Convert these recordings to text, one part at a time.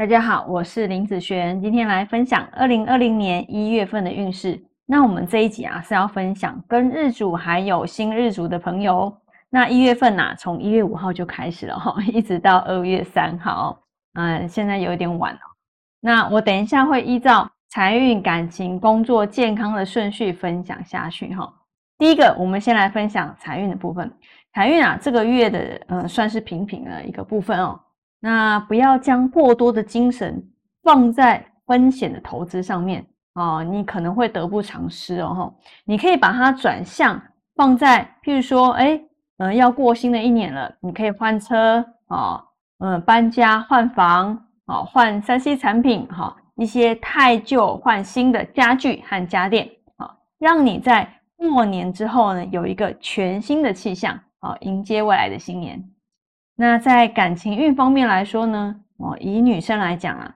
大家好，我是林子璇，今天来分享二零二零年一月份的运势。那我们这一集啊是要分享跟日主还有新日主的朋友。那一月份呐，从一月五号就开始了哈，一直到二月三号，嗯，现在有一点晚了。那我等一下会依照财运、感情、工作、健康的顺序分享下去哈。第一个，我们先来分享财运的部分。财运啊，这个月的嗯算是平平的一个部分哦。那不要将过多的精神放在风险的投资上面。哦，你可能会得不偿失哦，你可以把它转向放在，譬如说，哎，嗯，要过新的一年了，你可以换车啊，嗯，搬家换房啊，换三 C 产品哈，一些太旧换新的家具和家电啊，让你在过年之后呢，有一个全新的气象啊，迎接未来的新年。那在感情运方面来说呢，哦，以女生来讲啊。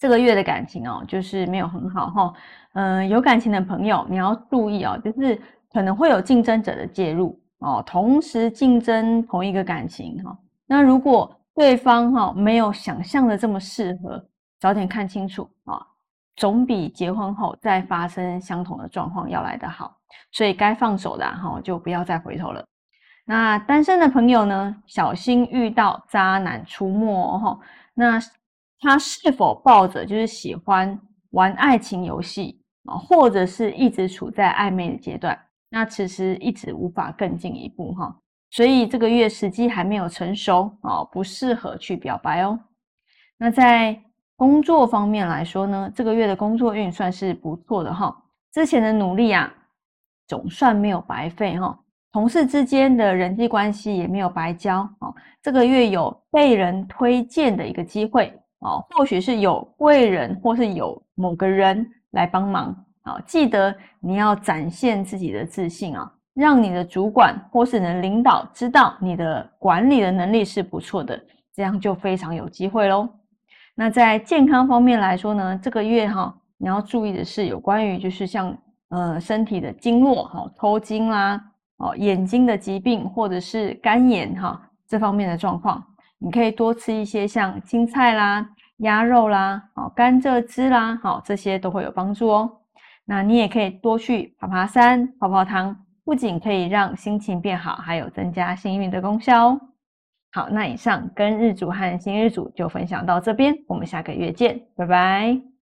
这个月的感情哦，就是没有很好哈。嗯，有感情的朋友你要注意哦，就是可能会有竞争者的介入哦，同时竞争同一个感情哈。那如果对方哈没有想象的这么适合，早点看清楚啊，总比结婚后再发生相同的状况要来得好。所以该放手的哈，就不要再回头了。那单身的朋友呢，小心遇到渣男出没哈。那。他是否抱着就是喜欢玩爱情游戏啊，或者是一直处在暧昧的阶段？那其实一直无法更进一步哈，所以这个月时机还没有成熟啊，不适合去表白哦。那在工作方面来说呢，这个月的工作运算是不错的哈，之前的努力啊，总算没有白费哈，同事之间的人际关系也没有白交哦，这个月有被人推荐的一个机会。哦，或许是有贵人，或是有某个人来帮忙啊！记得你要展现自己的自信啊，让你的主管或是你的领导知道你的管理的能力是不错的，这样就非常有机会喽。那在健康方面来说呢，这个月哈，你要注意的是有关于就是像呃身体的经络哈，抽筋啦，哦眼睛的疾病或者是干眼哈这方面的状况。你可以多吃一些像青菜啦、鸭肉啦、哦甘蔗汁啦，好这些都会有帮助哦。那你也可以多去爬爬山、泡泡汤，不仅可以让心情变好，还有增加幸运的功效哦。好，那以上跟日主和新日主就分享到这边，我们下个月见，拜拜。